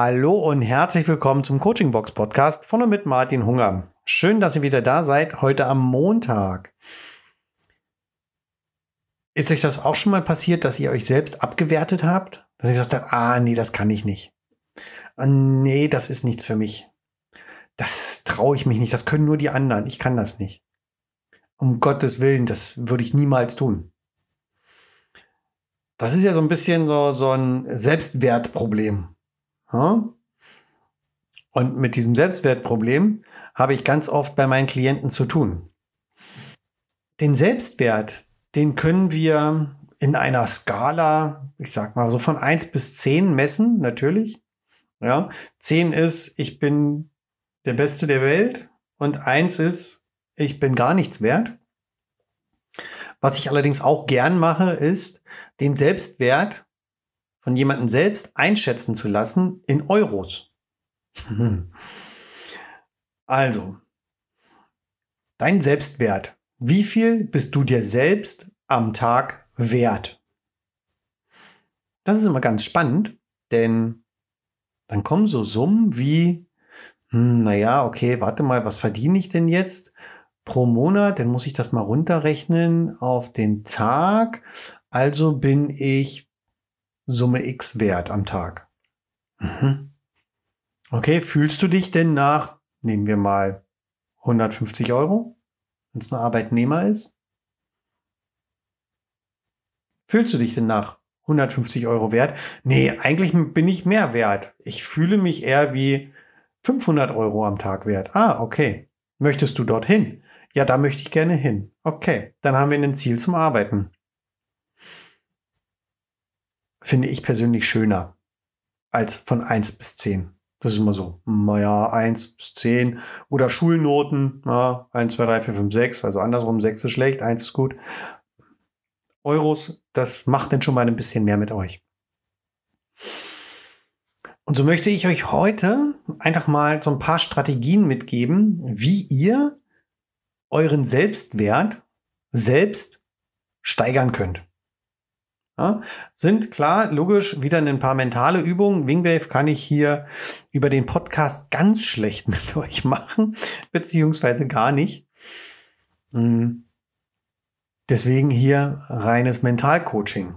Hallo und herzlich willkommen zum Coaching Box Podcast von und mit Martin Hunger. Schön, dass ihr wieder da seid, heute am Montag. Ist euch das auch schon mal passiert, dass ihr euch selbst abgewertet habt? Dass ihr gesagt habt, ah, nee, das kann ich nicht. Nee, das ist nichts für mich. Das traue ich mich nicht. Das können nur die anderen. Ich kann das nicht. Um Gottes Willen, das würde ich niemals tun. Das ist ja so ein bisschen so, so ein Selbstwertproblem. Und mit diesem Selbstwertproblem habe ich ganz oft bei meinen Klienten zu tun. Den Selbstwert, den können wir in einer Skala, ich sag mal so von eins bis zehn messen, natürlich. Ja, zehn ist, ich bin der Beste der Welt und eins ist, ich bin gar nichts wert. Was ich allerdings auch gern mache, ist, den Selbstwert von jemandem selbst einschätzen zu lassen in Euros. Also, dein Selbstwert. Wie viel bist du dir selbst am Tag wert? Das ist immer ganz spannend, denn dann kommen so Summen wie, hm, naja, okay, warte mal, was verdiene ich denn jetzt pro Monat? Dann muss ich das mal runterrechnen auf den Tag. Also bin ich Summe X wert am Tag. Mhm. Okay, fühlst du dich denn nach, nehmen wir mal 150 Euro, wenn es ein Arbeitnehmer ist? Fühlst du dich denn nach 150 Euro wert? Nee, eigentlich bin ich mehr wert. Ich fühle mich eher wie 500 Euro am Tag wert. Ah, okay. Möchtest du dorthin? Ja, da möchte ich gerne hin. Okay, dann haben wir ein Ziel zum Arbeiten finde ich persönlich schöner als von 1 bis 10. Das ist immer so, naja, 1 bis 10 oder Schulnoten, ja, 1, 2, 3, 4, 5, 6, also andersrum, 6 ist schlecht, 1 ist gut. Euros, das macht dann schon mal ein bisschen mehr mit euch. Und so möchte ich euch heute einfach mal so ein paar Strategien mitgeben, wie ihr euren Selbstwert selbst steigern könnt. Ja, sind klar, logisch, wieder ein paar mentale Übungen. Wingwave kann ich hier über den Podcast ganz schlecht mit euch machen, beziehungsweise gar nicht. Hm. Deswegen hier reines Mentalcoaching.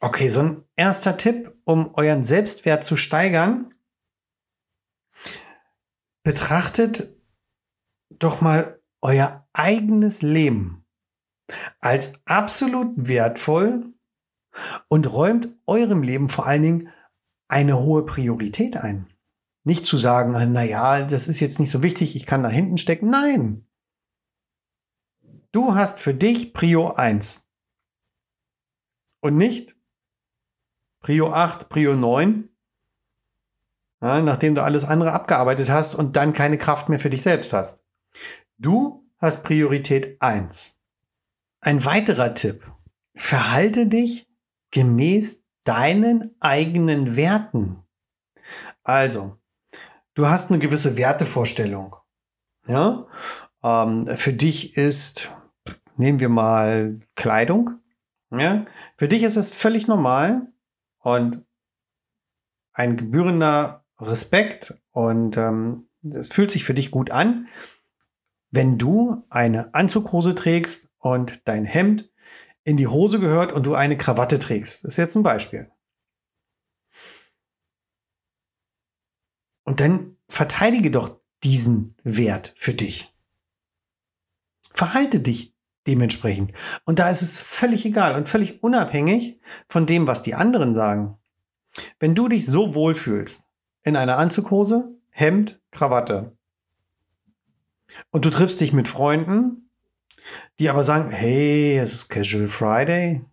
Okay, so ein erster Tipp, um euren Selbstwert zu steigern. Betrachtet doch mal euer eigenes Leben als absolut wertvoll und räumt eurem Leben vor allen Dingen eine hohe Priorität ein. Nicht zu sagen, na ja, das ist jetzt nicht so wichtig, ich kann da hinten stecken. Nein. Du hast für dich Prio 1. Und nicht Prio 8, Prio 9, ja, nachdem du alles andere abgearbeitet hast und dann keine Kraft mehr für dich selbst hast. Du hast Priorität 1. Ein weiterer Tipp. Verhalte dich gemäß deinen eigenen Werten. Also, du hast eine gewisse Wertevorstellung. Ja, ähm, für dich ist, nehmen wir mal Kleidung. Ja, für dich ist es völlig normal und ein gebührender Respekt und ähm, es fühlt sich für dich gut an, wenn du eine Anzughose trägst und dein Hemd in die Hose gehört und du eine Krawatte trägst. Das ist jetzt ein Beispiel. Und dann verteidige doch diesen Wert für dich. Verhalte dich dementsprechend. Und da ist es völlig egal und völlig unabhängig von dem, was die anderen sagen. Wenn du dich so wohlfühlst in einer Anzughose, Hemd, Krawatte und du triffst dich mit Freunden die aber sagen, hey, es ist Casual Friday.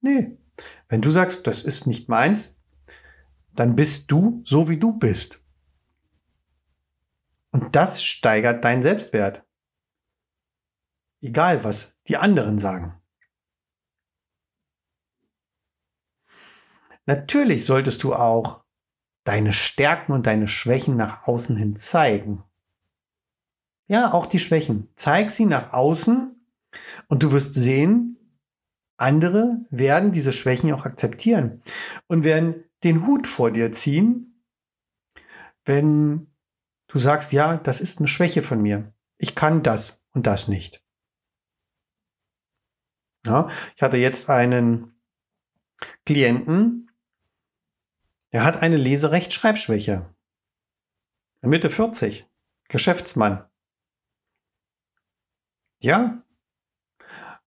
Nee, wenn du sagst, das ist nicht meins, dann bist du so, wie du bist. Und das steigert deinen Selbstwert. Egal, was die anderen sagen. Natürlich solltest du auch deine Stärken und deine Schwächen nach außen hin zeigen. Ja, auch die Schwächen. Zeig sie nach außen und du wirst sehen, andere werden diese Schwächen auch akzeptieren und werden den Hut vor dir ziehen, wenn du sagst, ja, das ist eine Schwäche von mir. Ich kann das und das nicht. Ja, ich hatte jetzt einen Klienten, der hat eine Leserechtschreibschwäche. Mitte 40. Geschäftsmann. Ja.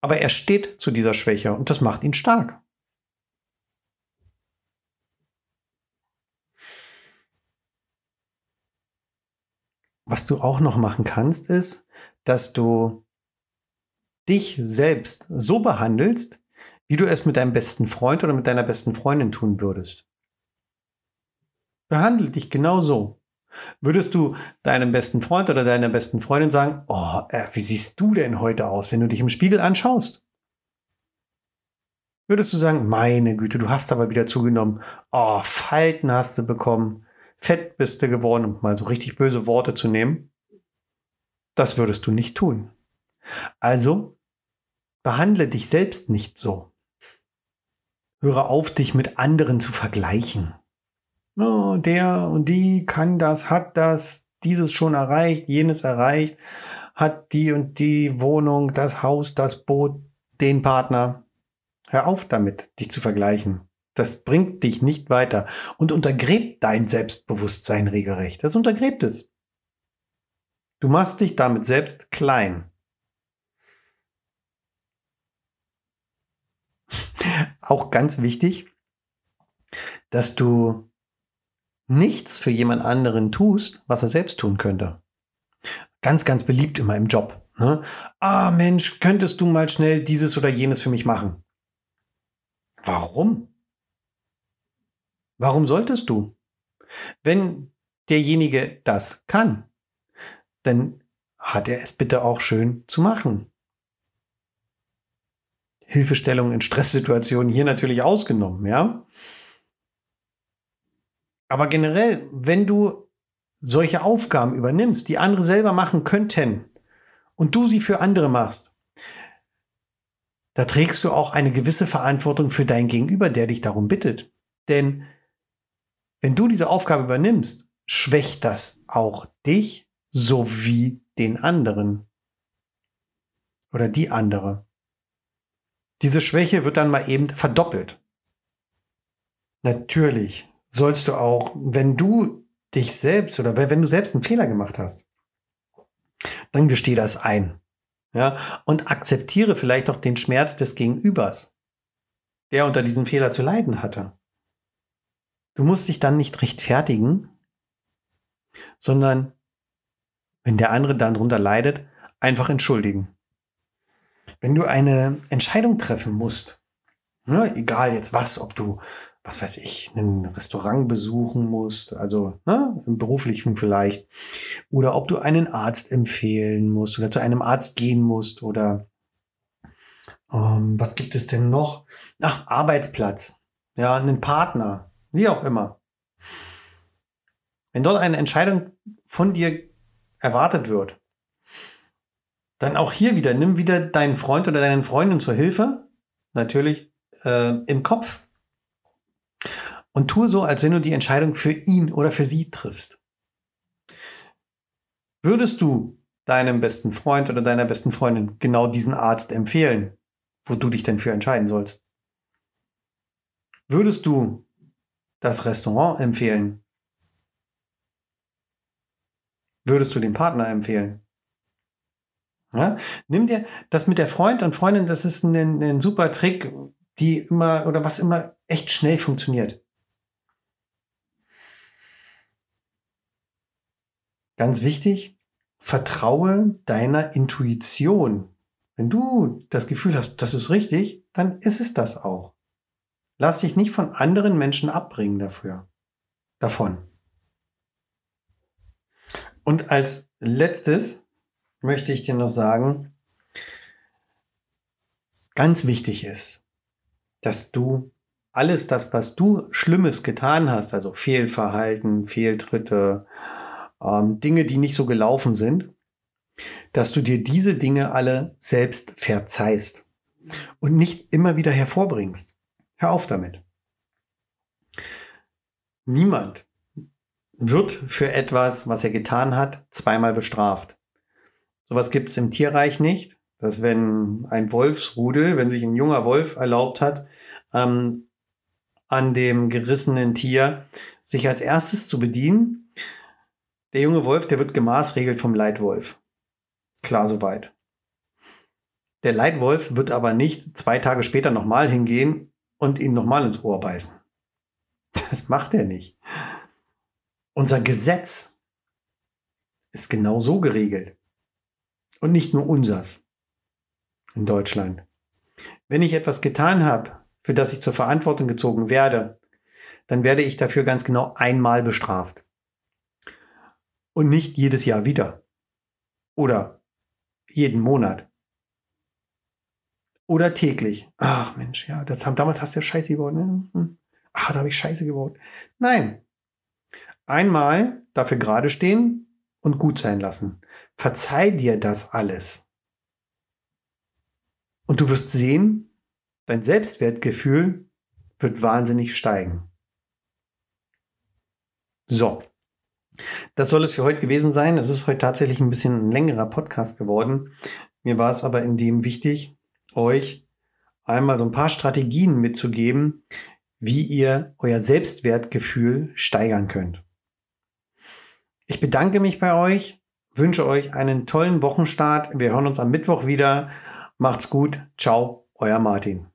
Aber er steht zu dieser Schwäche und das macht ihn stark. Was du auch noch machen kannst, ist, dass du dich selbst so behandelst, wie du es mit deinem besten Freund oder mit deiner besten Freundin tun würdest. Behandle dich genau so. Würdest du deinem besten Freund oder deiner besten Freundin sagen, oh, äh, wie siehst du denn heute aus, wenn du dich im Spiegel anschaust? Würdest du sagen, meine Güte, du hast aber wieder zugenommen. Oh, Falten hast du bekommen. Fett bist du geworden, um mal so richtig böse Worte zu nehmen. Das würdest du nicht tun. Also, behandle dich selbst nicht so. Höre auf, dich mit anderen zu vergleichen oh, der und die kann das, hat das, dieses schon erreicht, jenes erreicht, hat die und die Wohnung, das Haus, das Boot, den Partner. Hör auf damit, dich zu vergleichen. Das bringt dich nicht weiter und untergräbt dein Selbstbewusstsein regelrecht. Das untergräbt es. Du machst dich damit selbst klein. Auch ganz wichtig, dass du nichts für jemand anderen tust, was er selbst tun könnte. Ganz, ganz beliebt immer im Job. Ne? Ah, Mensch, könntest du mal schnell dieses oder jenes für mich machen? Warum? Warum solltest du? Wenn derjenige das kann, dann hat er es bitte auch schön zu machen. Hilfestellung in Stresssituationen hier natürlich ausgenommen, ja. Aber generell, wenn du solche Aufgaben übernimmst, die andere selber machen könnten und du sie für andere machst, da trägst du auch eine gewisse Verantwortung für dein Gegenüber, der dich darum bittet. Denn wenn du diese Aufgabe übernimmst, schwächt das auch dich sowie den anderen oder die andere. Diese Schwäche wird dann mal eben verdoppelt. Natürlich sollst du auch, wenn du dich selbst oder wenn du selbst einen Fehler gemacht hast, dann gesteh das ein. Ja, und akzeptiere vielleicht auch den Schmerz des Gegenübers, der unter diesem Fehler zu leiden hatte. Du musst dich dann nicht rechtfertigen, sondern wenn der andere dann drunter leidet, einfach entschuldigen. Wenn du eine Entscheidung treffen musst, ne, egal jetzt was, ob du was weiß ich, ein Restaurant besuchen musst, also ne, im beruflichen vielleicht, oder ob du einen Arzt empfehlen musst oder zu einem Arzt gehen musst oder ähm, was gibt es denn noch? Ach, Arbeitsplatz, ja, einen Partner, wie auch immer. Wenn dort eine Entscheidung von dir erwartet wird, dann auch hier wieder, nimm wieder deinen Freund oder deinen Freundin zur Hilfe, natürlich äh, im Kopf und tue so, als wenn du die Entscheidung für ihn oder für sie triffst. Würdest du deinem besten Freund oder deiner besten Freundin genau diesen Arzt empfehlen, wo du dich denn für entscheiden sollst? Würdest du das Restaurant empfehlen? Würdest du den Partner empfehlen? Ja? Nimm dir das mit der Freund und Freundin, das ist ein, ein super Trick, die immer oder was immer echt schnell funktioniert. Ganz wichtig, vertraue deiner Intuition. Wenn du das Gefühl hast, das ist richtig, dann ist es das auch. Lass dich nicht von anderen Menschen abbringen dafür. Davon. Und als letztes möchte ich dir noch sagen, ganz wichtig ist, dass du alles das, was du Schlimmes getan hast, also Fehlverhalten, Fehltritte, ähm, Dinge, die nicht so gelaufen sind, dass du dir diese Dinge alle selbst verzeihst. und nicht immer wieder hervorbringst. Hör auf damit. Niemand wird für etwas, was er getan hat, zweimal bestraft. Sowas gibt es im Tierreich nicht, dass wenn ein Wolfsrudel, wenn sich ein junger Wolf erlaubt hat, ähm, an dem gerissenen Tier sich als erstes zu bedienen, der junge Wolf, der wird gemaßregelt vom Leitwolf. Klar soweit. Der Leitwolf wird aber nicht zwei Tage später nochmal hingehen und ihn nochmal ins Ohr beißen. Das macht er nicht. Unser Gesetz ist genau so geregelt. Und nicht nur unsers in Deutschland. Wenn ich etwas getan habe, für das ich zur Verantwortung gezogen werde, dann werde ich dafür ganz genau einmal bestraft. Und nicht jedes Jahr wieder. Oder jeden Monat. Oder täglich. Ach Mensch, ja, das haben, damals hast du ja Scheiße gebaut. Ne? Hm. Ach, da habe ich Scheiße gebaut. Nein. Einmal dafür gerade stehen und gut sein lassen. Verzeih dir das alles. Und du wirst sehen, dein Selbstwertgefühl wird wahnsinnig steigen. So. Das soll es für heute gewesen sein. Es ist heute tatsächlich ein bisschen ein längerer Podcast geworden. Mir war es aber in dem wichtig, euch einmal so ein paar Strategien mitzugeben, wie ihr euer Selbstwertgefühl steigern könnt. Ich bedanke mich bei euch, wünsche euch einen tollen Wochenstart. Wir hören uns am Mittwoch wieder. Macht's gut. Ciao, euer Martin.